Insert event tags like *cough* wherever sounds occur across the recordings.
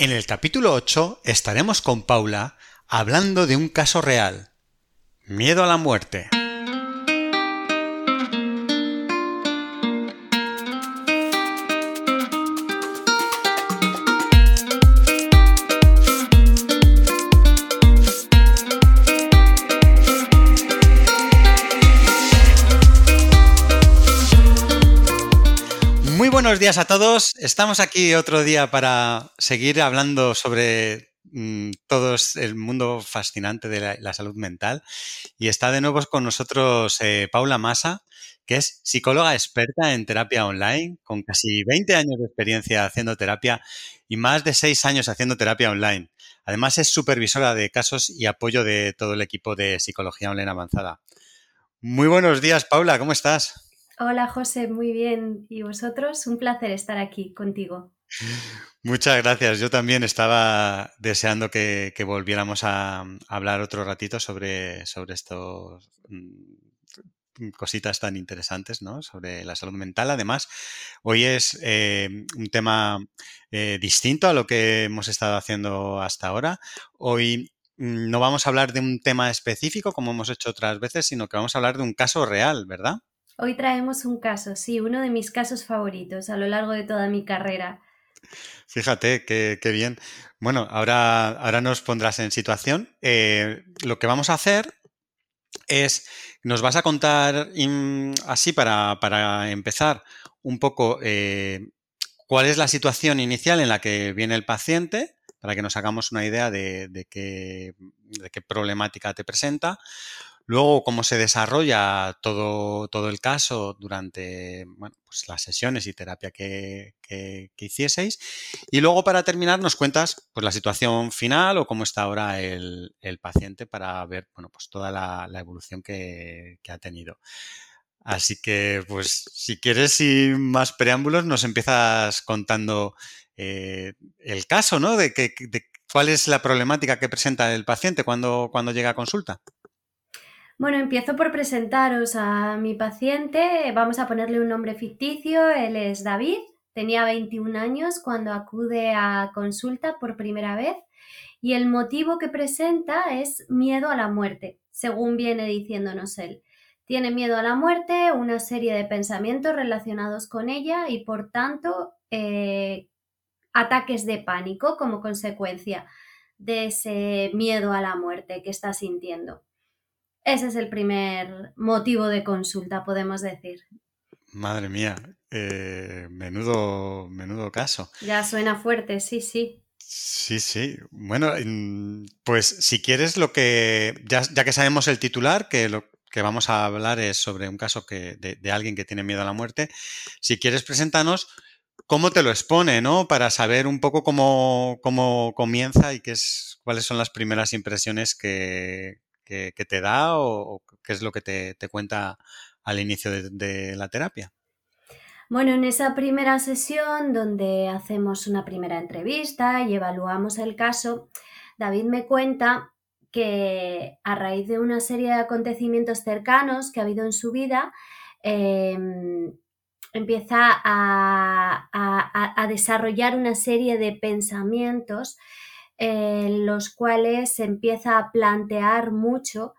En el capítulo 8 estaremos con Paula hablando de un caso real. Miedo a la muerte. Buenos días a todos. Estamos aquí otro día para seguir hablando sobre mm, todo el mundo fascinante de la, salud mental. Y está de nuevo con nosotros eh, Paula Massa, que es psicóloga experta en terapia online, con casi 20 años de experiencia haciendo terapia y más de 6 años haciendo terapia online. Además es supervisora de casos y apoyo de todo el equipo de psicología online avanzada. Muy buenos días, Paula, ¿cómo estás? Hola José, muy bien. ¿Y vosotros? Un placer estar aquí contigo. Muchas gracias. Yo también estaba deseando que, volviéramos a, a, hablar otro ratito sobre, sobre estos mm, cositas tan interesantes, ¿no? Sobre la salud mental. Además, hoy es eh, un tema eh, distinto a lo que hemos estado haciendo hasta ahora. Hoy mm, no vamos a hablar de un tema específico como hemos hecho otras veces, sino que vamos a hablar de un caso real, ¿verdad? Hoy traemos un caso, sí, uno de mis casos favoritos a lo largo de toda mi carrera. Fíjate, qué, qué bien. Bueno, ahora, ahora nos pondrás en situación. Eh, lo que vamos a hacer es, nos vas a contar así para, para, empezar un poco eh, cuál es la situación inicial en la que viene el paciente, para que nos hagamos una idea de, de, qué, de qué problemática te presenta. Luego, cómo se desarrolla todo, todo el caso durante bueno, pues las sesiones y terapia que, que, hicieseis. Y luego, para terminar, nos cuentas pues, la situación final o cómo está ahora el, el paciente para ver bueno, pues, toda la, la evolución que, que, ha tenido. Así que, pues, si quieres, sin más preámbulos, nos empiezas contando eh, el caso, ¿no? De, que, de cuál es la problemática que presenta el paciente cuando, cuando llega a consulta. Bueno, empiezo por presentaros a mi paciente. Vamos a ponerle un nombre ficticio. Él es David. Tenía 21 años cuando acude a consulta por primera vez y el motivo que presenta es miedo a la muerte, según viene diciéndonos él. Tiene miedo a la muerte, una serie de pensamientos relacionados con ella y por tanto eh, ataques de pánico como consecuencia de ese miedo a la muerte que está sintiendo. Ese es el primer motivo de consulta, podemos decir. Madre mía, eh, menudo, menudo caso. Ya suena fuerte, sí, sí. Sí, sí. Bueno, pues si quieres lo que, ya, ya que sabemos el titular, que lo que vamos a hablar es sobre un caso que, de, de alguien que tiene miedo a la muerte, si quieres presentarnos cómo te lo expone, ¿no? Para saber un poco cómo, cómo comienza y qué es, cuáles son las primeras impresiones que, que, te da o, qué es lo que te, cuenta al inicio de, la terapia? Bueno, en esa primera sesión donde hacemos una primera entrevista y evaluamos el caso, David me cuenta que a raíz de una serie de acontecimientos cercanos que ha habido en su vida, eh, empieza a, desarrollar una serie de pensamientos en los cuales se empieza a plantear mucho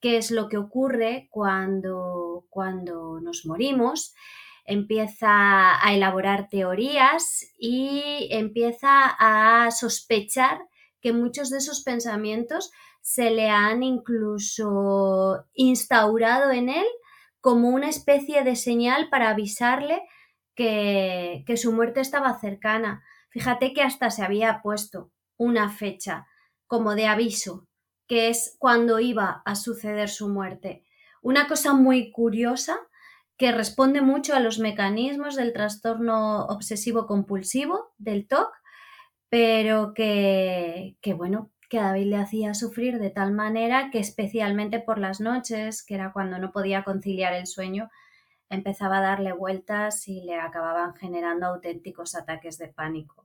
qué es lo que ocurre cuando, cuando nos morimos, empieza a elaborar teorías y empieza a sospechar que muchos de esos pensamientos se le han incluso instaurado en él como una especie de señal para avisarle que, que su muerte estaba cercana. Fíjate que hasta se había puesto una fecha como de aviso, que es cuando iba a suceder su muerte. Una cosa muy curiosa que responde mucho a los mecanismos del trastorno obsesivo compulsivo, del TOC, pero que, que, bueno, que David le hacía sufrir de tal manera que especialmente por las noches, que era cuando no podía conciliar el sueño, empezaba a darle vueltas y le acababan generando auténticos ataques de pánico.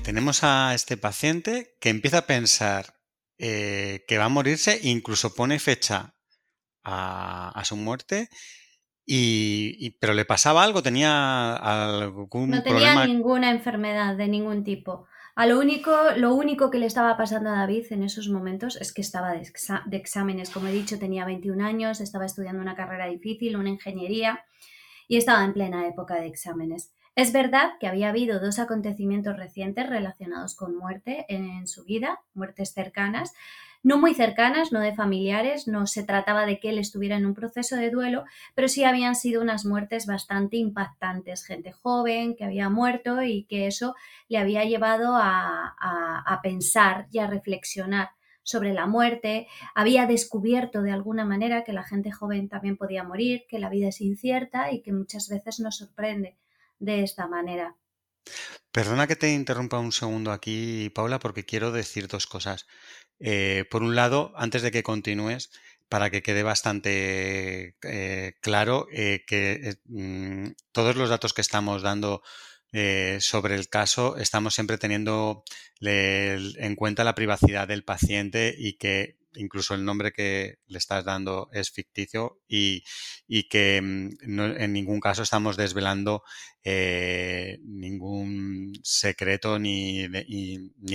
Que tenemos a este paciente que empieza a pensar eh, que va a morirse, incluso pone fecha a, su muerte. Y, pero le pasaba algo, tenía algún no tenía ninguna enfermedad de ningún tipo. A lo único, lo único que le estaba pasando a David en esos momentos es que estaba de, de, exámenes. Como he dicho, tenía 21 años, estaba estudiando una carrera difícil, una ingeniería, y estaba en plena época de exámenes. Es verdad que había habido dos acontecimientos recientes relacionados con muerte en su vida, muertes cercanas, no muy cercanas, no de familiares, no se trataba de que él estuviera en un proceso de duelo, pero sí habían sido unas muertes bastante impactantes, gente joven que había muerto y que eso le había llevado a, a pensar y a reflexionar sobre la muerte, había descubierto de alguna manera que la gente joven también podía morir, que la vida es incierta y que muchas veces nos sorprende de esta manera. Perdona que te interrumpa un segundo aquí, Paula, porque quiero decir dos cosas. Eh, por un lado, antes de que continúes, para que quede bastante eh, claro eh, que mm, todos los datos que estamos dando sobre el caso estamos siempre teniendo en cuenta la privacidad del paciente y que incluso el nombre que le estás dando es ficticio y, que mm, en ningún caso estamos desvelando eh, ningún secreto ni,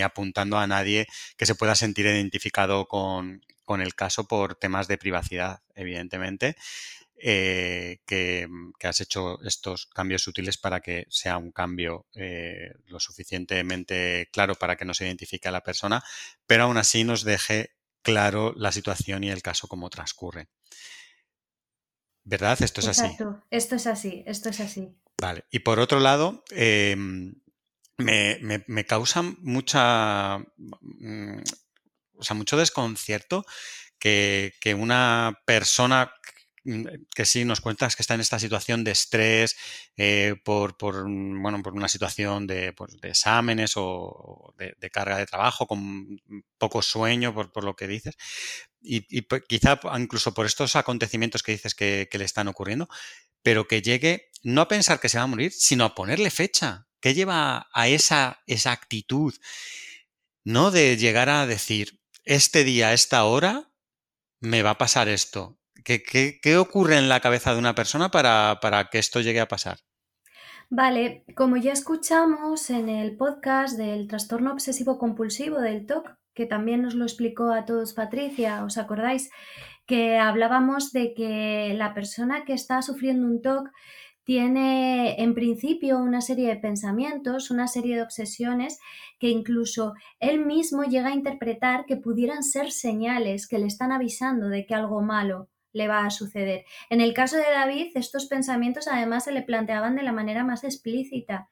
apuntando a nadie que se pueda sentir identificado con, el caso por temas de privacidad, evidentemente. Eh, que, has hecho estos cambios útiles para que sea un cambio eh, lo suficientemente claro para que no se identifique a la persona, pero aún así nos deje claro la situación y el caso como transcurre. ¿Verdad? Esto es Exacto. así. Esto es así, esto es así. Vale. Y por otro lado, em, me, causa mucha. Mm, o sea, mucho desconcierto que, que una persona que sí nos cuentas que está en esta situación de estrés eh, por, por, mm, bueno, por una situación de, pues, exámenes o de, carga de trabajo, con poco sueño, por, lo que dices. Y, pues, quizá incluso por estos acontecimientos que dices que, le están ocurriendo, pero que llegue no a pensar que se va a morir, sino a ponerle fecha. ¿Qué lleva a esa, esa actitud? No de llegar a decir, este día, esta hora, me va a pasar esto ¿Qué, ocurre en la cabeza de una persona para, que esto llegue a pasar? Vale, como ya escuchamos en el podcast del trastorno obsesivo compulsivo del TOC, que también nos lo explicó a todos Patricia, ¿os acordáis? Que hablábamos de que la persona que está sufriendo un TOC tiene en principio una serie de pensamientos, una serie de obsesiones que incluso él mismo llega a interpretar que pudieran ser señales que le están avisando de que algo malo le va a suceder. En el caso de David, estos pensamientos además se le planteaban de la manera más explícita.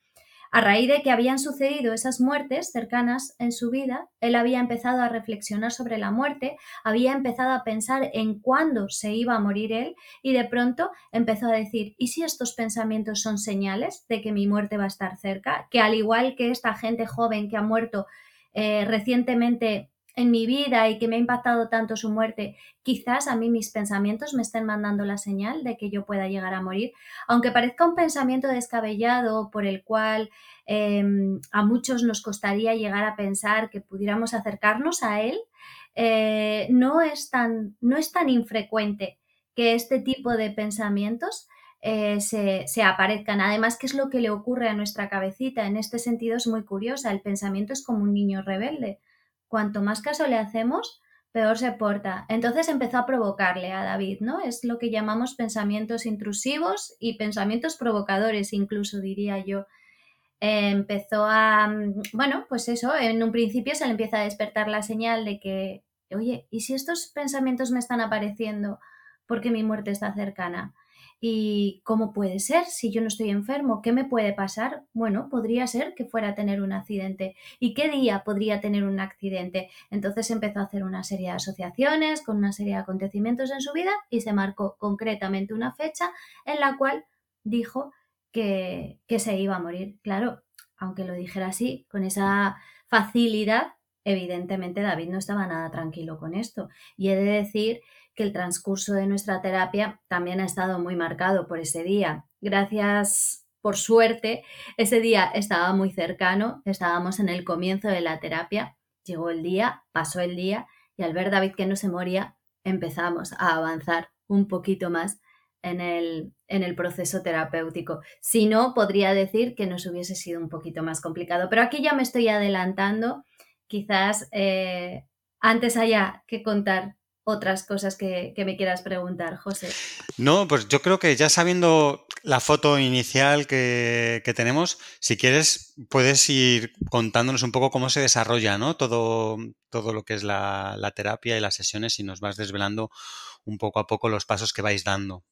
A raíz de que habían sucedido esas muertes cercanas en su vida, él había empezado a reflexionar sobre la muerte, había empezado a pensar en cuándo se iba a morir él y de pronto empezó a decir, ¿y si estos pensamientos son señales de que mi muerte va a estar cerca? Que al igual que esta gente joven que ha muerto eh, recientemente en mi vida y que me ha impactado tanto su muerte, quizás a mí mis pensamientos me estén mandando la señal de que yo pueda llegar a morir, aunque parezca un pensamiento descabellado por el cual em, a muchos nos costaría llegar a pensar que pudiéramos acercarnos a él, eh, no, es tan, no es tan infrecuente que este tipo de pensamientos eh, se, se, aparezcan. Además, ¿qué es lo que le ocurre a nuestra cabecita? En este sentido es muy curiosa. El pensamiento es como un niño rebelde cuanto más caso le hacemos, peor se porta. Entonces empezó a provocarle a David, ¿no? Es lo que llamamos pensamientos intrusivos y pensamientos provocadores, incluso diría yo. empezó a, mm, bueno, pues eso, en un principio se le empieza a despertar la señal de que, oye, ¿y si estos pensamientos me están apareciendo porque mi muerte está cercana? ¿Y cómo puede ser si yo no estoy enfermo? ¿Qué me puede pasar? Bueno, podría ser que fuera a tener un accidente. ¿Y qué día podría tener un accidente? Entonces empezó a hacer una serie de asociaciones con una serie de acontecimientos en su vida y se marcó concretamente una fecha en la cual dijo que, que se iba a morir. Claro, aunque lo dijera así, con esa facilidad, evidentemente David no estaba nada tranquilo con esto. Y he de decir que el transcurso de nuestra terapia también ha estado muy marcado por ese día. Gracias, por suerte, ese día estaba muy cercano, estábamos en el comienzo de la terapia, llegó el día, pasó el día y al ver David que no se moría, empezamos a avanzar un poquito más en el, en el proceso terapéutico. Si no, podría decir que nos hubiese sido un poquito más complicado. Pero aquí ya me estoy adelantando. Quizás eh, antes haya que contar otras cosas que, me quieras preguntar, José. No, pues yo creo que ya sabiendo la foto inicial que, tenemos, si quieres, puedes ir contándonos un poco cómo se desarrolla ¿no? todo, todo lo que es la, terapia y las sesiones y nos vas desvelando un poco a poco los pasos que vais dando.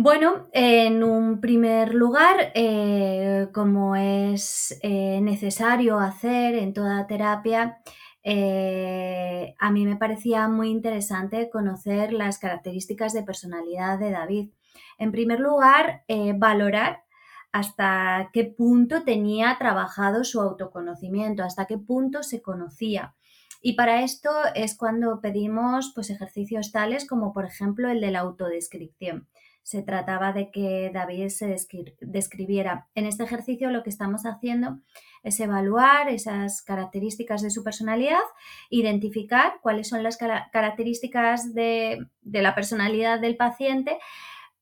Bueno, en un primer lugar, eh, como es eh, necesario hacer en toda terapia, eh, a mí me parecía muy interesante conocer las características de personalidad de David. En primer lugar, eh, valorar hasta qué punto tenía trabajado su autoconocimiento, hasta qué punto se conocía. Y para esto es cuando pedimos pues, ejercicios tales como por ejemplo el de la autodescripción. Se trataba de que David se describiera. En este ejercicio lo que estamos haciendo es evaluar esas características de su personalidad, identificar cuáles son las características de, la personalidad del paciente,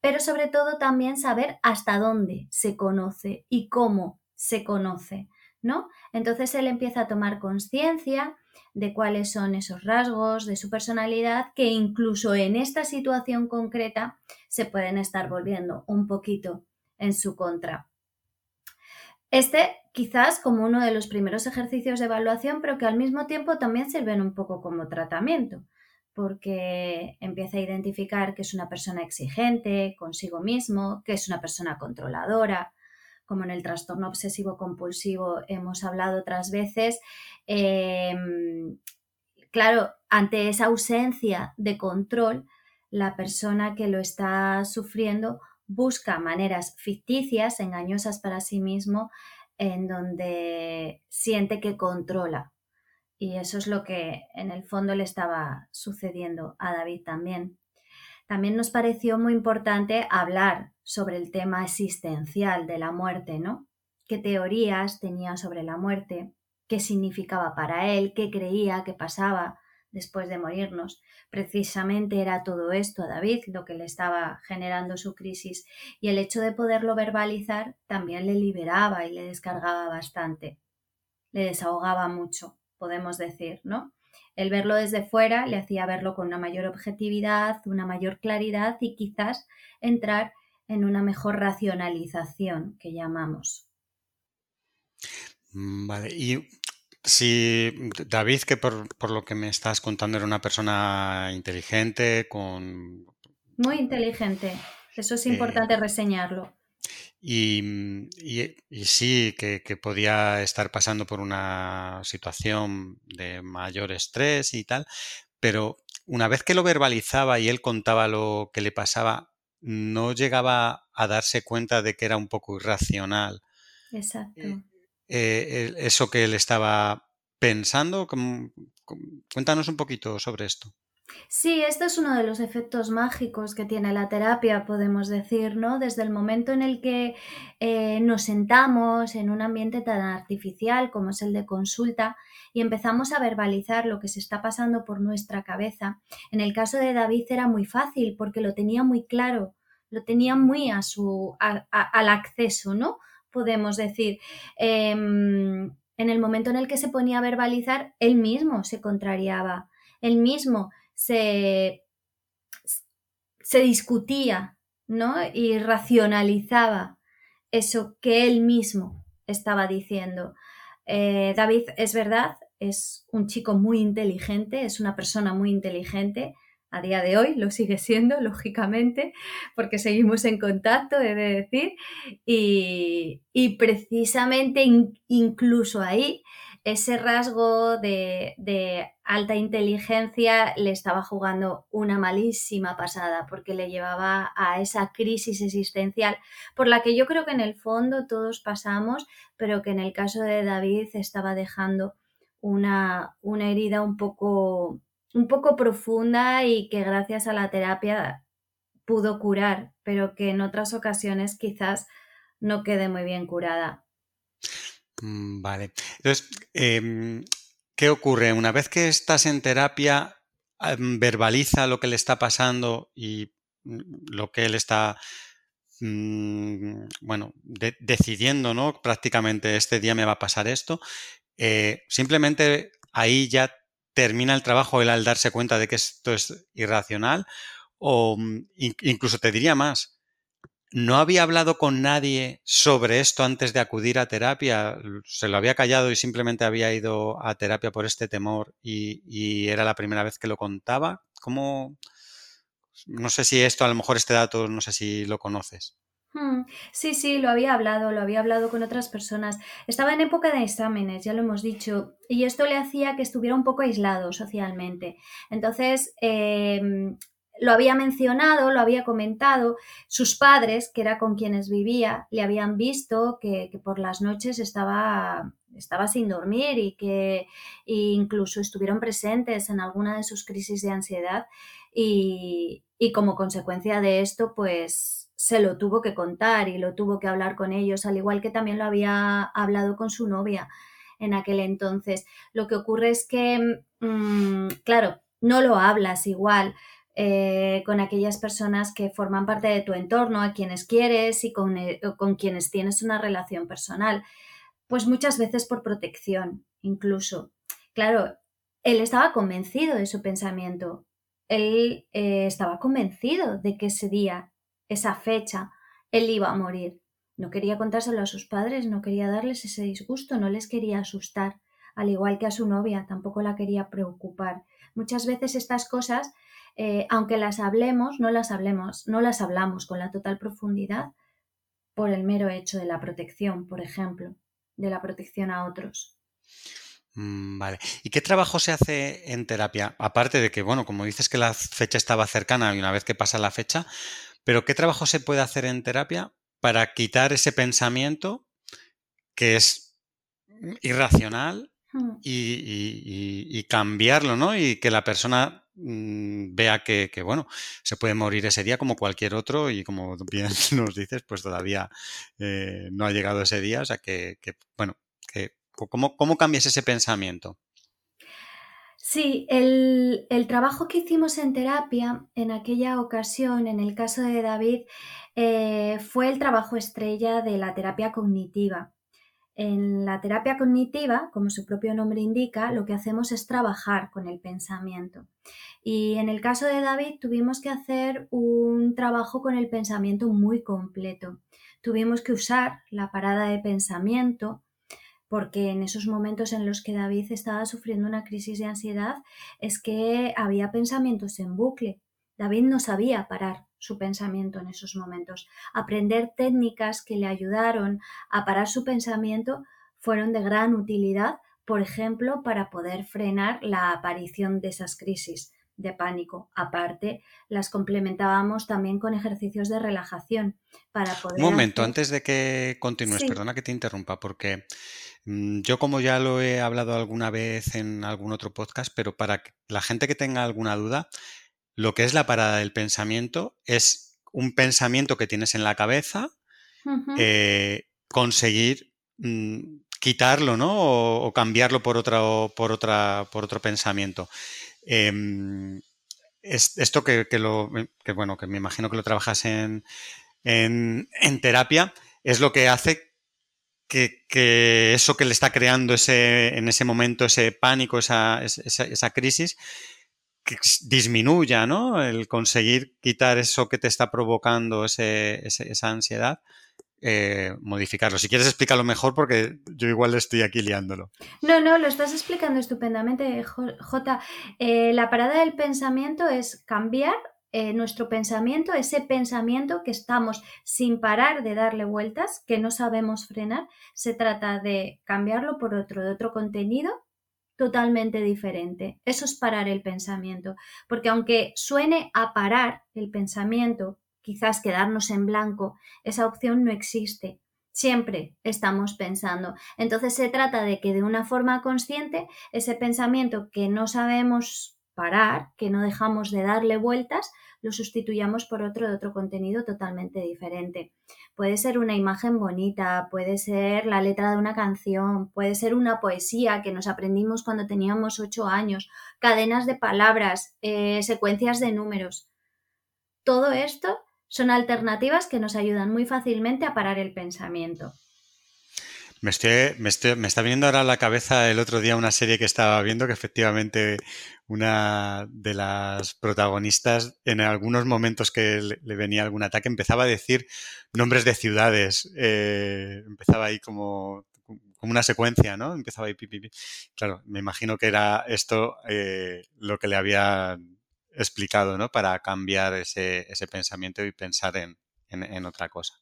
pero sobre todo también saber hasta dónde se conoce y cómo se conoce, ¿no? Entonces él empieza a tomar conciencia de cuáles son esos rasgos de su personalidad que incluso en esta situación concreta se pueden estar volviendo un poquito en su contra. Este quizás como uno de los primeros ejercicios de evaluación, pero que al mismo tiempo también sirven un poco como tratamiento, porque empieza a identificar que es una persona exigente consigo mismo, que es una persona controladora, como en el trastorno obsesivo compulsivo hemos hablado otras veces. Em, claro, ante esa ausencia de control, la persona que lo está sufriendo busca maneras ficticias, engañosas para sí mismo, en donde siente que controla. Y eso es lo que en el fondo le estaba sucediendo a David también. También nos pareció muy importante hablar sobre el tema existencial de la muerte, ¿no? ¿Qué teorías tenía sobre la muerte? ¿Qué significaba para él? ¿Qué creía que pasaba? después de morirnos. Precisamente era todo esto a David lo que le estaba generando su crisis y el hecho de poderlo verbalizar también le liberaba y le descargaba bastante. Le desahogaba mucho, podemos decir, ¿no? El verlo desde fuera le hacía verlo con una mayor objetividad, una mayor claridad y quizás entrar en una mejor racionalización que llamamos. Mm, vale, y Sí, David, que por, lo que me estás contando era una persona inteligente, con... Muy inteligente, eso es importante eh, reseñarlo. Y, sí, que, podía estar pasando por una situación de mayor estrés y tal, pero una vez que lo verbalizaba y él contaba lo que le pasaba, no llegaba a darse cuenta de que era un poco irracional. Exacto. Eh, eh, eso que él estaba pensando. Cuéntanos un poquito sobre esto. Sí, esto es uno de los efectos mágicos que tiene la terapia, podemos decir, ¿no? Desde el momento en el que eh, nos sentamos en un ambiente tan artificial como es el de consulta y empezamos a verbalizar lo que se está pasando por nuestra cabeza. En el caso de David era muy fácil porque lo tenía muy claro, lo tenía muy a su, al acceso, ¿no? podemos decir. Em, en el momento en el que se ponía a verbalizar, él mismo se contrariaba, él mismo se, se discutía, ¿no? Y racionalizaba eso que él mismo estaba diciendo. Eh, David, es verdad, es un chico muy inteligente, es una persona muy inteligente, a día de hoy lo sigue siendo, *laughs* lógicamente, porque seguimos en contacto, he de decir, y, precisamente incluso ahí ese rasgo de, alta inteligencia le estaba jugando una malísima pasada porque le llevaba a esa crisis existencial por la que yo creo que en el fondo todos pasamos, pero que en el caso de David estaba dejando una, una herida un poco, un poco profunda y que gracias a la terapia pudo curar, pero que en otras ocasiones quizás no quede muy bien curada. Mm, vale. Entonces, em, ¿qué ocurre? Una vez que estás en terapia, em, verbaliza lo que le está pasando y mm, lo que él está, mm, bueno, decidiendo, ¿no? Prácticamente este día me va a pasar esto. Eh, simplemente ahí ya termina el trabajo él al darse cuenta de que esto es irracional o incluso te diría más, no había hablado con nadie sobre esto antes de acudir a terapia, se lo había callado y simplemente había ido a terapia por este temor y, era la primera vez que lo contaba. ¿Cómo? No sé si esto, a lo mejor este dato, no sé si lo conoces. Hmm, sí, sí, lo había hablado, lo había hablado con otras personas. Estaba en época de exámenes, ya lo hemos dicho, y esto le hacía que estuviera un poco aislado socialmente. Entonces, em, lo había mencionado, lo había comentado, sus padres, que era con quienes vivía, le habían visto que, por las noches estaba, estaba sin dormir y que incluso estuvieron presentes en alguna de sus crisis de ansiedad y, y como consecuencia de esto, pues se lo tuvo que contar y lo tuvo que hablar con ellos, al igual que también lo había hablado con su novia en aquel entonces. Lo que ocurre es que, mm, claro, no lo hablas igual eh, con aquellas personas que forman parte de tu entorno, a quienes quieres y con, eh, con quienes tienes una relación personal. Pues muchas veces por protección, incluso. Claro, él estaba convencido de su pensamiento. Él eh, estaba convencido de que ese día, esa fecha, él iba a morir. No quería contárselo a sus padres, no quería darles ese disgusto, no les quería asustar, al igual que a su novia, tampoco la quería preocupar. Muchas veces estas cosas eh, aunque las hablemos, no las hablemos, no las hablamos con la total profundidad por el mero hecho de la protección, por ejemplo, de la protección a otros. Mm, vale. ¿Y qué trabajo se hace en terapia? Aparte de que, bueno, como dices que la fecha estaba cercana y una vez que pasa la fecha, pero ¿qué trabajo se puede hacer en terapia para quitar ese pensamiento que es irracional hmm. y, y, cambiarlo, ¿no? Y que la persona Mm, vea que, bueno, se puede morir ese día como cualquier otro y como *laughs* bien nos dices, pues todavía eh, no ha llegado ese día, o sea que, bueno, que, ¿cómo, ¿cómo, cambias ese pensamiento? Sí, el, trabajo que hicimos en terapia en aquella ocasión, en el caso de David, eh, fue el trabajo estrella de la terapia cognitiva. En la terapia cognitiva, como su propio nombre indica, lo que hacemos es trabajar con el pensamiento. Y en el caso de David tuvimos que hacer un trabajo con el pensamiento muy completo. Tuvimos que usar la parada de pensamiento porque en esos momentos en los que David estaba sufriendo una crisis de ansiedad es que había pensamientos en bucle. David no sabía parar su pensamiento en esos momentos. Aprender técnicas que le ayudaron a parar su pensamiento fueron de gran utilidad, por ejemplo, para poder frenar la aparición de esas crisis de pánico. Aparte, las complementábamos también con ejercicios de relajación para poder... Un momento, antes de que continúes, perdona que te interrumpa, porque mm, yo como ya lo he hablado alguna vez en algún otro podcast, pero para la gente que tenga alguna duda, lo que es la parada del pensamiento es un pensamiento que tienes en la cabeza, eh, conseguir mm, quitarlo, ¿no? O, cambiarlo por otro, por otra, por otro pensamiento. Em, esto que, lo, bueno, que me imagino que lo trabajas en, en, terapia, es lo que hace que, eso que le está creando ese, en ese momento, ese pánico, esa, esa, esa crisis, disminuya, ¿no? El conseguir quitar eso que te está provocando esa ansiedad, eh, modificarlo. Si quieres explícalo mejor porque yo igual estoy aquí liándolo. No, no, lo estás explicando estupendamente, J. Eh, la parada del pensamiento es cambiar eh, nuestro pensamiento, ese pensamiento que estamos sin parar de darle vueltas, que no sabemos frenar, se trata de cambiarlo por otro, de otro contenido totalmente diferente. Eso es parar el pensamiento, porque aunque suene a parar el pensamiento, quizás quedarnos en blanco, esa opción no existe. Siempre estamos pensando. Entonces se trata de que de una forma consciente ese pensamiento que no sabemos parar, que no dejamos de darle vueltas, lo sustituyamos por otro de otro contenido totalmente diferente. Puede ser una imagen bonita, puede ser la letra de una canción, puede ser una poesía que nos aprendimos cuando teníamos ocho años, cadenas de palabras, eh, secuencias de números. Todo esto son alternativas que nos ayudan muy fácilmente a parar el pensamiento. Me, me, me, está viniendo ahora a la cabeza el otro día una serie que estaba viendo que efectivamente una de las protagonistas en algunos momentos que le, venía algún ataque empezaba a decir nombres de ciudades. Eh, empezaba ahí como, como una secuencia, ¿no? Empezaba ahí pi, Claro, me imagino que era esto eh, lo que le había explicado, ¿no? Para cambiar ese, ese pensamiento y pensar en, en otra cosa.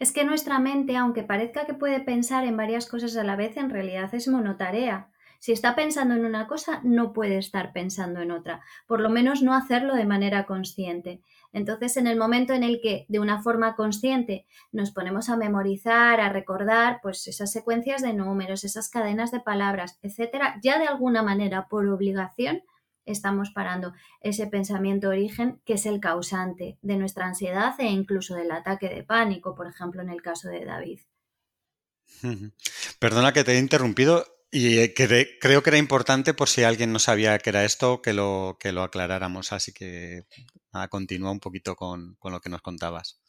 Es que nuestra mente, aunque parezca que puede pensar en varias cosas a la vez, en realidad es monotarea. Si está pensando en una cosa, no puede estar pensando en otra, por lo menos no hacerlo de manera consciente. Entonces, en el momento en el que de una forma consciente nos ponemos a memorizar, a recordar, pues esas secuencias de números, esas cadenas de palabras, etcétera, ya de alguna manera, por obligación, estamos parando ese pensamiento origen que es el causante de nuestra ansiedad e incluso del ataque de pánico, por ejemplo, en el caso de David. Perdona que te he interrumpido y eh, creo que era importante por si alguien no sabía que era esto, que lo, que lo aclaráramos. Así que continúa un poquito con lo que nos contabas.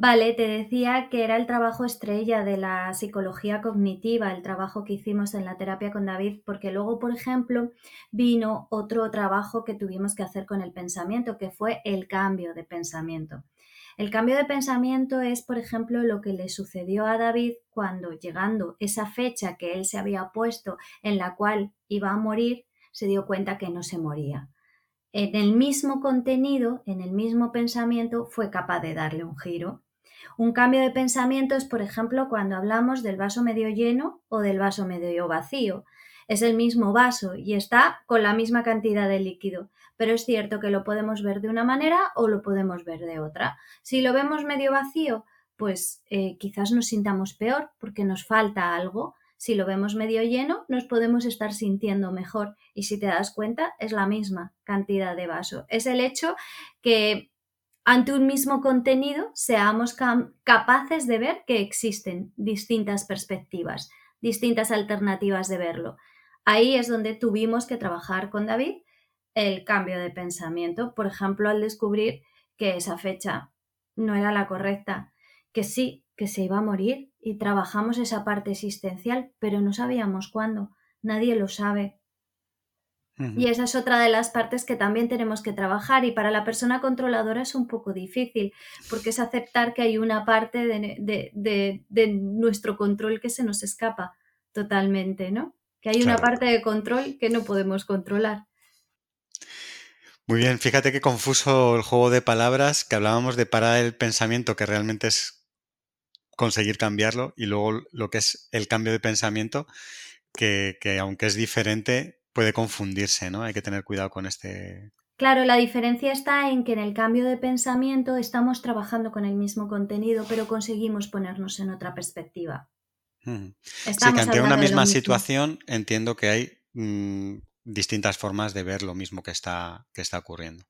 Vale, te decía que era el trabajo estrella de la psicología cognitiva, el trabajo que hicimos en la terapia con David, porque luego, por ejemplo, vino otro trabajo que tuvimos que hacer con el pensamiento, que fue el cambio de pensamiento. El cambio de pensamiento es, por ejemplo, lo que le sucedió a David cuando, llegando esa fecha que él se había puesto en la cual iba a morir, se dio cuenta que no se moría en el mismo contenido, en el mismo pensamiento, fue capaz de darle un giro un cambio de pensamiento es, por ejemplo, cuando hablamos del vaso medio lleno o del vaso medio vacío. Es el mismo vaso y está con la misma cantidad de líquido, pero es cierto que lo podemos ver de una manera o lo podemos ver de otra. Si lo vemos medio vacío, pues eh, quizás nos sintamos peor porque nos falta algo. Si lo vemos medio lleno, nos podemos estar sintiendo mejor. Y si te das cuenta, es la misma cantidad de vaso. Es el hecho que ante un mismo contenido seamos capaces de ver que existen distintas perspectivas, distintas alternativas de verlo. Ahí es donde tuvimos que trabajar con David el cambio de pensamiento, por ejemplo, al descubrir que esa fecha no era la correcta, que sí, que se iba a morir y trabajamos esa parte existencial, pero no sabíamos cuándo, nadie lo sabe, y esa es otra de las partes que también tenemos que trabajar y para la persona controladora es un poco difícil porque es aceptar que hay una parte de, nuestro control que se nos escapa totalmente, ¿no? Que hay una parte de control que no podemos controlar. Muy bien, fíjate qué confuso el juego de palabras, que hablábamos de parar el pensamiento, que realmente es conseguir cambiarlo, y luego lo que es el cambio de pensamiento, que, que aunque es diferente, puede confundirse, ¿no? Hay que tener cuidado con este. Claro, la diferencia está en que en el cambio de pensamiento estamos trabajando con el mismo contenido, pero conseguimos ponernos en otra perspectiva. sí, que ante una misma situación entiendo que hay mm, distintas formas de ver lo mismo que está, que está ocurriendo.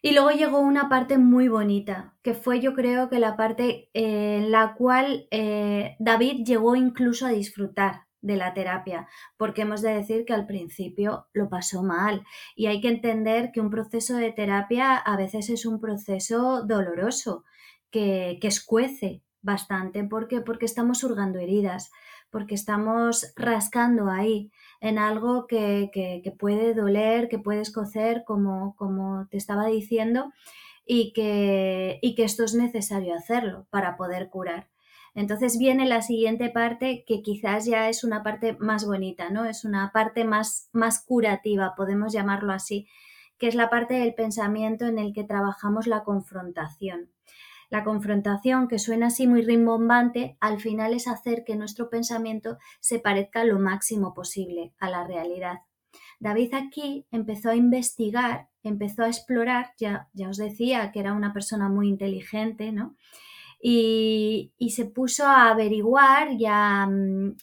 Y luego llegó una parte muy bonita, que fue yo creo que la parte en la cual eh, David llegó incluso a disfrutar de la terapia, porque hemos de decir que al principio lo pasó mal y hay que entender que un proceso de terapia a veces es un proceso doloroso, que, que escuece bastante. ¿Por qué? Porque estamos hurgando heridas, porque estamos rascando ahí en algo que, que, puede doler, que puede escocer, como, como te estaba diciendo, y que, y que esto es necesario hacerlo para poder curar. Entonces viene la siguiente parte que quizás ya es una parte más bonita, ¿no? Es una parte más, más curativa, podemos llamarlo así, que es la parte del pensamiento en el que trabajamos la confrontación. La confrontación, que suena así muy rimbombante, al final es hacer que nuestro pensamiento se parezca lo máximo posible a la realidad. David aquí empezó a investigar, empezó a explorar, ya, ya os decía que era una persona muy inteligente, ¿no? Y, se puso a averiguar y a, mm,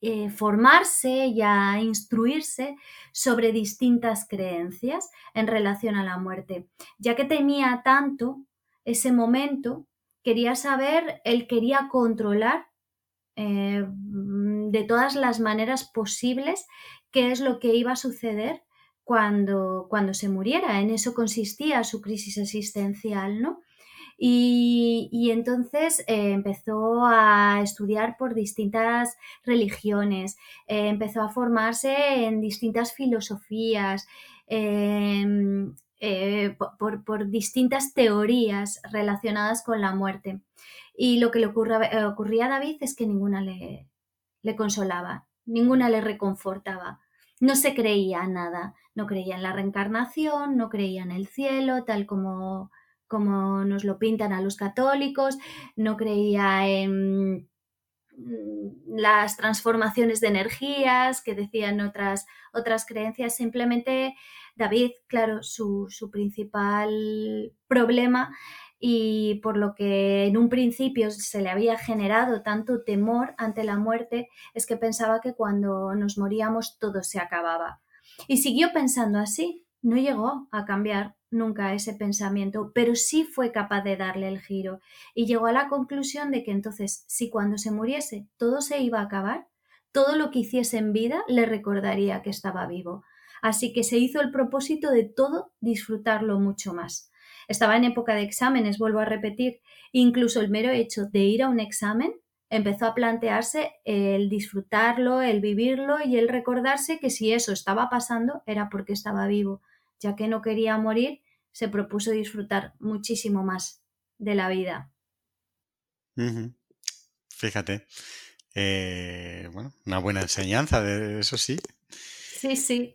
eh, formarse y a instruirse sobre distintas creencias en relación a la muerte, ya que temía tanto ese momento, quería saber, él quería controlar eh, de todas las maneras posibles qué es lo que iba a suceder cuando, cuando se muriera. En eso consistía su crisis existencial, ¿no? Y, entonces eh, empezó a estudiar por distintas religiones, eh, empezó a formarse en distintas filosofías, em, eh, por, distintas teorías relacionadas con la muerte. Y lo que le ocurría a David es que ninguna le, le consolaba, ninguna le reconfortaba. No se creía nada, no creía en la reencarnación, no creía en el cielo, tal como, como nos lo pintan a los católicos, no creía en mm, las transformaciones de energías que decían otras, otras creencias, simplemente David, claro, su, principal problema y por lo que en un principio se le había generado tanto temor ante la muerte es que pensaba que cuando nos moríamos todo se acababa. Y siguió pensando así, no llegó a cambiar nunca ese pensamiento, pero sí fue capaz de darle el giro y llegó a la conclusión de que entonces si cuando se muriese todo se iba a acabar, todo lo que hiciese en vida le recordaría que estaba vivo. Así que se hizo el propósito de todo disfrutarlo mucho más. Estaba en época de exámenes, vuelvo a repetir, incluso el mero hecho de ir a un examen empezó a plantearse el disfrutarlo, el vivirlo y el recordarse que si eso estaba pasando era porque estaba vivo. Ya que no quería morir, se propuso disfrutar muchísimo más de la vida. Fíjate. Eh, bueno, una buena enseñanza, de eso sí. Sí, sí.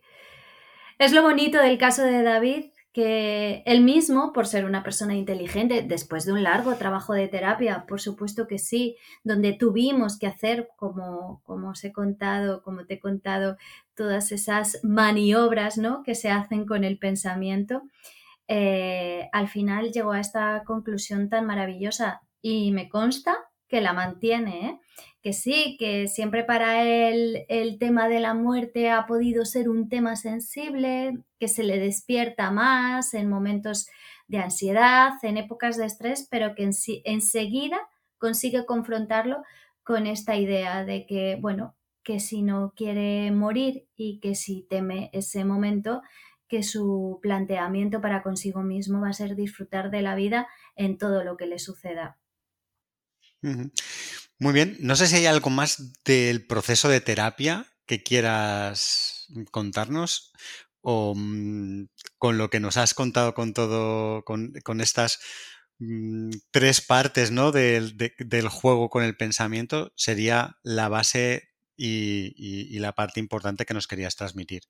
Es lo bonito del caso de David, que él mismo, por ser una persona inteligente, después de un largo trabajo de terapia, por supuesto que sí, donde tuvimos que hacer, como, como os he contado, como te he contado, todas esas maniobras ¿no? que se hacen con el pensamiento, eh, al final llegó a esta conclusión tan maravillosa y me consta que la mantiene, ¿eh? que sí, que siempre para él el tema de la muerte ha podido ser un tema sensible, que se le despierta más en momentos de ansiedad, en épocas de estrés, pero que en enseguida consigue confrontarlo con esta idea de que, bueno, que si no quiere morir y que si teme ese momento, que su planteamiento para consigo mismo va a ser disfrutar de la vida en todo lo que le suceda. Muy bien. No sé si hay algo más del proceso de terapia que quieras contarnos o mm, con lo que nos has contado con todo, con, estas mm, tres partes ¿no? del, juego con el pensamiento, sería la base y la parte importante que nos querías transmitir.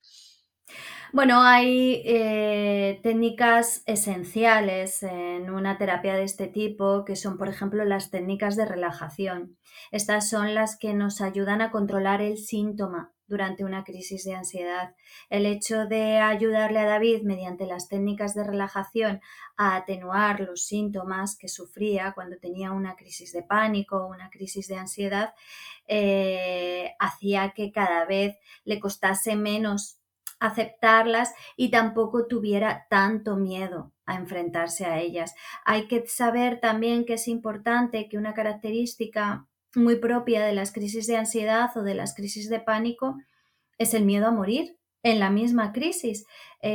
Bueno, hay eh, técnicas esenciales en una terapia de este tipo, que son, por ejemplo, las técnicas de relajación. Estas son las que nos ayudan a controlar el síntoma durante una crisis de ansiedad. El hecho de ayudarle a David mediante las técnicas de relajación a atenuar los síntomas que sufría cuando tenía una crisis de pánico o una crisis de ansiedad, eh, hacía que cada vez le costase menos aceptarlas y tampoco tuviera tanto miedo a enfrentarse a ellas. Hay que saber también que es importante que una característica muy propia de las crisis de ansiedad o de las crisis de pánico es el miedo a morir en la misma crisis.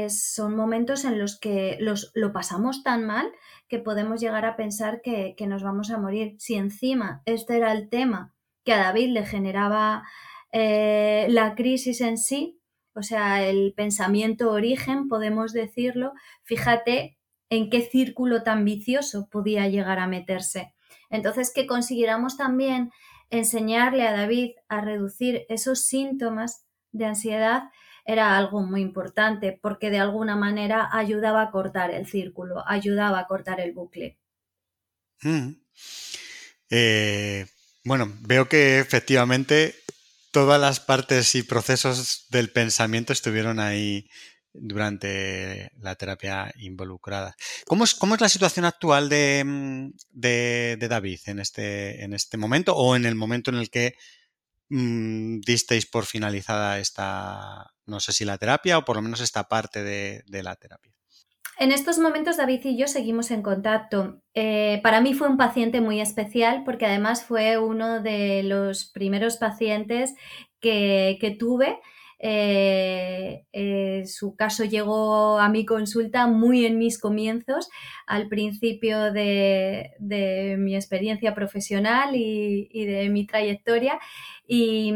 son momentos en los que los, lo pasamos tan mal que podemos llegar a pensar que, nos vamos a morir. Si encima este era el tema que a David le generaba eh, la crisis en sí, o sea, el pensamiento origen, podemos decirlo, fíjate en qué círculo tan vicioso podía llegar a meterse. Entonces, que consiguiéramos también enseñarle a David a reducir esos síntomas de ansiedad era algo muy importante porque de alguna manera ayudaba a cortar el círculo, ayudaba a cortar el bucle. Mm. Eh, bueno, veo que efectivamente todas las partes y procesos del pensamiento estuvieron ahí durante la terapia involucrada. ¿Cómo es, cómo es la situación actual de, mm, David en este, en este momento o en el momento en el que mm, disteis por finalizada esta, no sé si la terapia o por lo menos esta parte de, la terapia? En estos momentos David y yo seguimos en contacto. Eh, para mí fue un paciente muy especial porque además fue uno de los primeros pacientes que, que tuve eh, eh, su caso llegó a mi consulta muy en mis comienzos, al principio de, mi experiencia profesional y, de mi trayectoria. Y,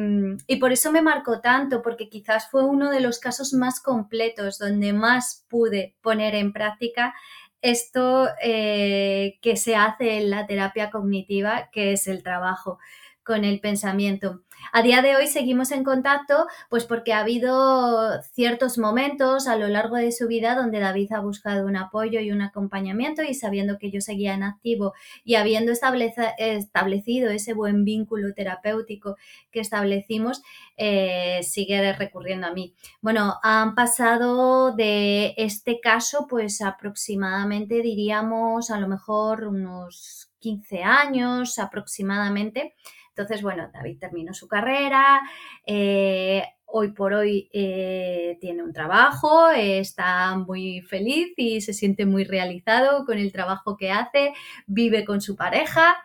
por eso me marcó tanto, porque quizás fue uno de los casos más completos donde más pude poner en práctica esto eh, que se hace en la terapia cognitiva, que es el trabajo con el pensamiento. A día de hoy seguimos en contacto, pues porque ha habido ciertos momentos a lo largo de su vida donde David ha buscado un apoyo y un acompañamiento y sabiendo que yo seguía en activo y habiendo establecido ese buen vínculo terapéutico que establecimos, eh, sigue recurriendo a mí. Bueno, han pasado de este caso, pues aproximadamente diríamos a lo mejor unos 15 años aproximadamente entonces, bueno, David terminó su carrera, eh, hoy por hoy eh, tiene un trabajo, está muy feliz y se siente muy realizado con el trabajo que hace, vive con su pareja.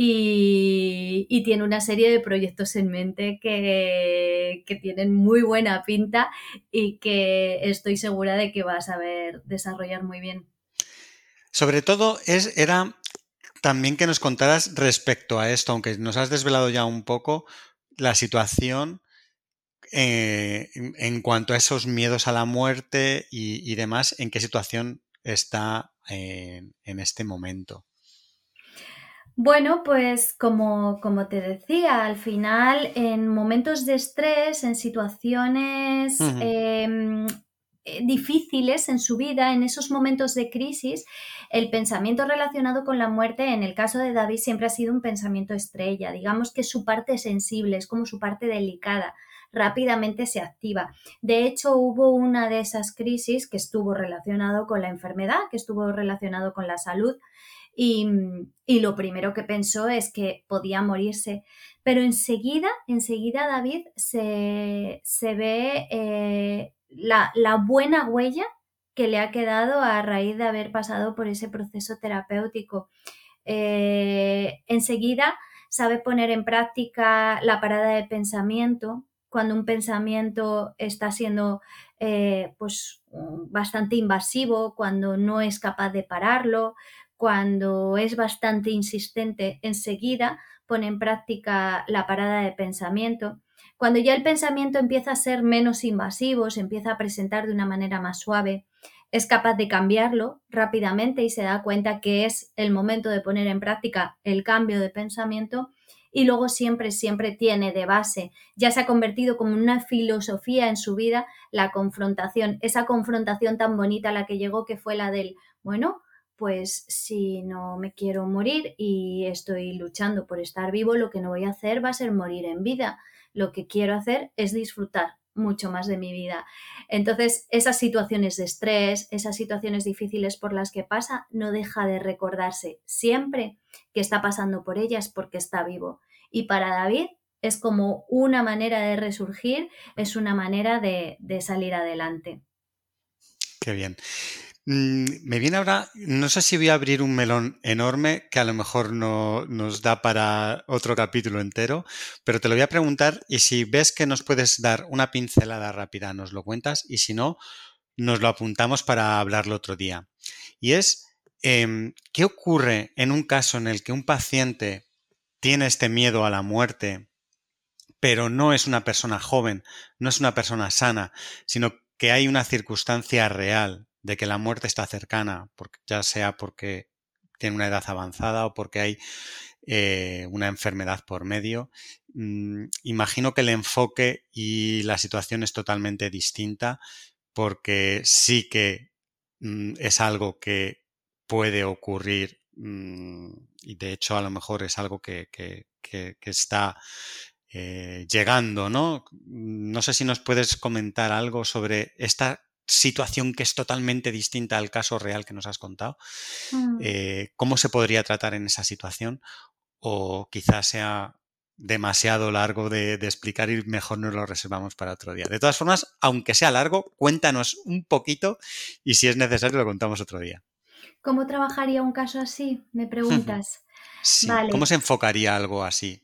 Y, tiene una serie de proyectos en mente que, que, tienen muy buena pinta y que estoy segura de que va a saber desarrollar muy bien. Sobre todo es, era también que nos contaras respecto a esto, aunque nos has desvelado ya un poco la situación eh, en, cuanto a esos miedos a la muerte y, demás, en qué situación está en, este momento. Bueno, pues como, como, te decía, al final en momentos de estrés, en situaciones eh, difíciles en su vida, en esos momentos de crisis, el pensamiento relacionado con la muerte, en el caso de David, siempre ha sido un pensamiento estrella. Digamos que su parte sensible, es como su parte delicada rápidamente se activa. De hecho, hubo una de esas crisis que estuvo relacionado con la enfermedad, que estuvo relacionado con la salud, y, lo primero que pensó es que podía morirse. Pero enseguida, enseguida David se, ve eh, la, buena huella que le ha quedado a raíz de haber pasado por ese proceso terapéutico. Eh, enseguida sabe poner en práctica la parada de pensamiento cuando un pensamiento está siendo eh, pues bastante invasivo, cuando no es capaz de pararlo, cuando es bastante insistente, enseguida pone en práctica la parada de pensamiento. Cuando ya el pensamiento empieza a ser menos invasivo, se empieza a presentar de una manera más suave, es capaz de cambiarlo rápidamente y se da cuenta que es el momento de poner en práctica el cambio de pensamiento y luego siempre, siempre tiene de base, ya se ha convertido como una filosofía en su vida, la confrontación, esa confrontación tan bonita a la que llegó que fue la del, bueno, pues si no me quiero morir y estoy luchando por estar vivo, lo que no voy a hacer va a ser morir en vida lo que quiero hacer es disfrutar mucho más de mi vida. Entonces, esas situaciones de estrés, esas situaciones difíciles por las que pasa, no deja de recordarse siempre que está pasando por ellas porque está vivo. Y para David es como una manera de resurgir, es una manera de, salir adelante. Qué bien. Mm, me viene ahora, no sé si voy a abrir un melón enorme que a lo mejor no nos da para otro capítulo entero, pero te lo voy a preguntar y si ves que nos puedes dar una pincelada rápida, nos lo cuentas y si no, nos lo apuntamos para hablarlo otro día. Y es, em, ¿qué ocurre en un caso en el que un paciente tiene este miedo a la muerte, pero no es una persona joven, no es una persona sana, sino que hay una circunstancia real de que la muerte está cercana, ya sea porque tiene una edad avanzada o porque hay eh, una enfermedad por medio. Mm, imagino que el enfoque y la situación es totalmente distinta porque sí que mm, es algo que puede ocurrir mm, y de hecho a lo mejor es algo que, está eh, llegando, ¿no? No sé si nos puedes comentar algo sobre esta situación que es totalmente distinta al caso real que nos has contado. Mm. Eh, ¿Cómo se podría tratar en esa situación? O quizás sea demasiado largo de, explicar y mejor nos lo reservamos para otro día. De todas formas, aunque sea largo, cuéntanos un poquito y si es necesario lo contamos otro día. ¿Cómo trabajaría un caso así? Me preguntas. sí. ¿Cómo se enfocaría algo así?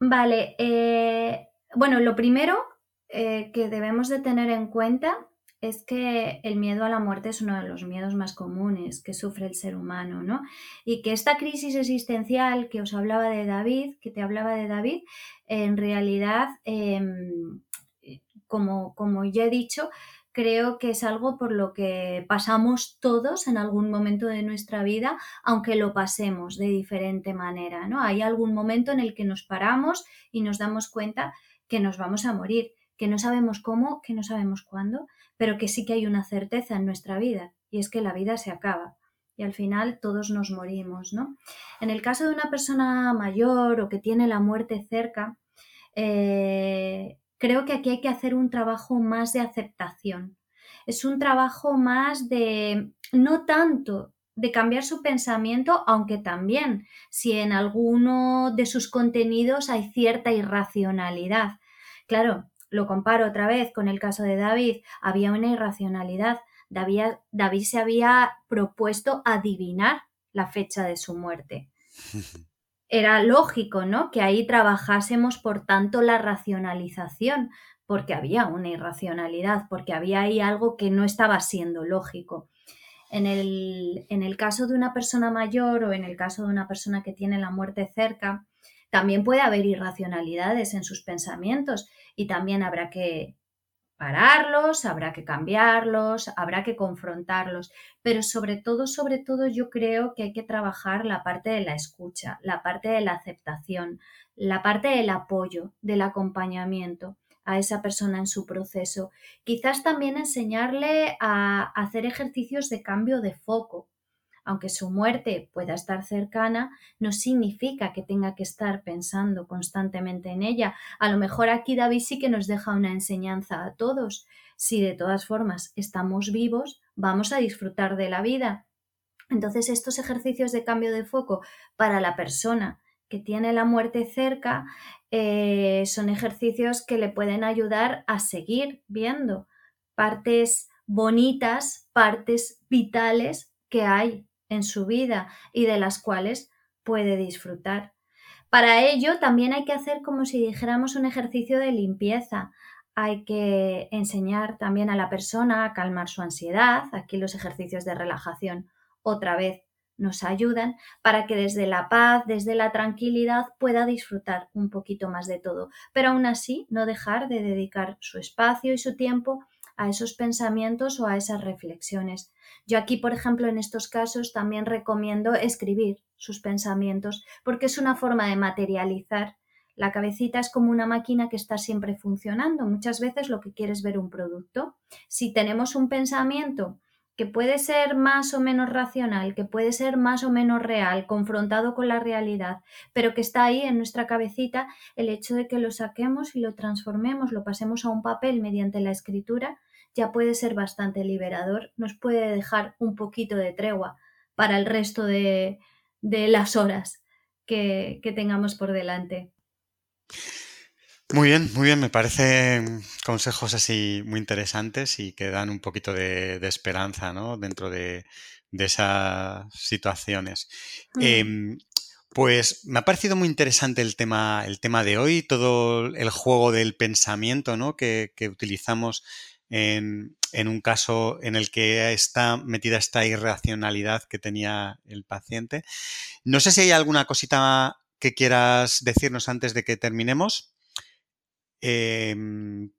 Vale. Eh, bueno, lo primero eh, que debemos de tener en cuenta es que el miedo a la muerte es uno de los miedos más comunes que sufre el ser humano, ¿no? Y que esta crisis existencial que os hablaba de David, que te hablaba de David, en realidad, em, como, como ya he dicho, creo que es algo por lo que pasamos todos en algún momento de nuestra vida, aunque lo pasemos de diferente manera, ¿no? Hay algún momento en el que nos paramos y nos damos cuenta que nos vamos a morir, que no sabemos cómo, que no sabemos cuándo, pero que sí que hay una certeza en nuestra vida y es que la vida se acaba y al final todos nos morimos, ¿no? En el caso de una persona mayor o que tiene la muerte cerca, eh, creo que aquí hay que hacer un trabajo más de aceptación. Es un trabajo más de, no tanto de cambiar su pensamiento, aunque también si en alguno de sus contenidos hay cierta irracionalidad. Claro, lo comparo otra vez con el caso de David, había una irracionalidad. David, se había propuesto adivinar la fecha de su muerte. *laughs* Era lógico, ¿no? Que ahí trabajásemos, por tanto, la racionalización, porque había una irracionalidad, porque había ahí algo que no estaba siendo lógico. En el, en el, caso de una persona mayor o en el caso de una persona que tiene la muerte cerca, también puede haber irracionalidades en sus pensamientos y también habrá que pararlos, habrá que cambiarlos, habrá que confrontarlos, pero sobre todo, sobre todo yo creo que hay que trabajar la parte de la escucha, la parte de la aceptación, la parte del apoyo, del acompañamiento a esa persona en su proceso. Quizás también enseñarle a hacer ejercicios de cambio de foco, aunque su muerte pueda estar cercana, no significa que tenga que estar pensando constantemente en ella. A lo mejor aquí David sí que nos deja una enseñanza a todos. Si de todas formas estamos vivos, vamos a disfrutar de la vida. Entonces estos ejercicios de cambio de foco para la persona que tiene la muerte cerca eh, son ejercicios que le pueden ayudar a seguir viendo partes bonitas, partes vitales que hay en su vida y de las cuales puede disfrutar. Para ello también hay que hacer como si dijéramos un ejercicio de limpieza. Hay que enseñar también a la persona a calmar su ansiedad. Aquí los ejercicios de relajación otra vez nos ayudan para que desde la paz, desde la tranquilidad pueda disfrutar un poquito más de todo, pero aún así no dejar de dedicar su espacio y su tiempo a esos pensamientos o a esas reflexiones. Yo aquí, por ejemplo, en estos casos también recomiendo escribir sus pensamientos porque es una forma de materializar. La cabecita es como una máquina que está siempre funcionando. Muchas veces lo que quieres ver un producto. Si tenemos un pensamiento que puede ser más o menos racional, que puede ser más o menos real, confrontado con la realidad, pero que está ahí en nuestra cabecita, el hecho de que lo saquemos y lo transformemos, lo pasemos a un papel mediante la escritura, ya puede ser bastante liberador, nos puede dejar un poquito de tregua para el resto de, las horas que, tengamos por delante. Muy bien, muy bien. Me parecen consejos así muy interesantes y que dan un poquito de, esperanza ¿no? dentro de, esas situaciones. Mm. Em, pues me ha parecido muy interesante el tema, el tema de hoy, todo el juego del pensamiento ¿no? que, que utilizamos en, un caso en el que está metida esta irracionalidad que tenía el paciente. No sé si hay alguna cosita que quieras decirnos antes de que terminemos. Em,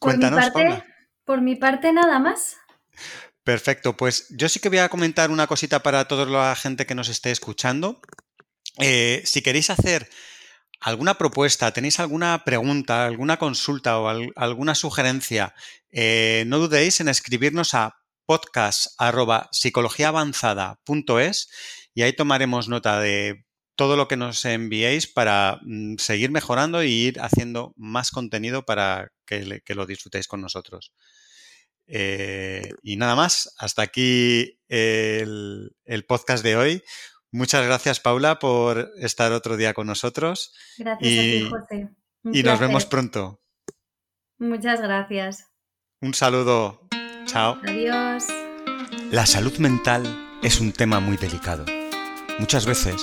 cuéntanos, por mi, parte, por mi parte, nada más. Perfecto, pues yo sí que voy a comentar una cosita para toda la gente que nos esté escuchando. Eh, si queréis hacer alguna propuesta, tenéis alguna pregunta, alguna consulta o alguna sugerencia, eh, no dudéis en escribirnos a podcast.psicologiaavanzada.es y ahí tomaremos nota de todo lo que nos enviéis para mm, seguir mejorando y ir haciendo más contenido para que, lo disfrutéis con nosotros. Eh, y nada más, hasta aquí el, podcast de hoy. Muchas gracias, Paula, por estar otro día con nosotros. Gracias a ti, José. y nos vemos pronto. Muchas gracias. Un saludo. Chao. Adiós. La salud mental es un tema muy delicado. Muchas veces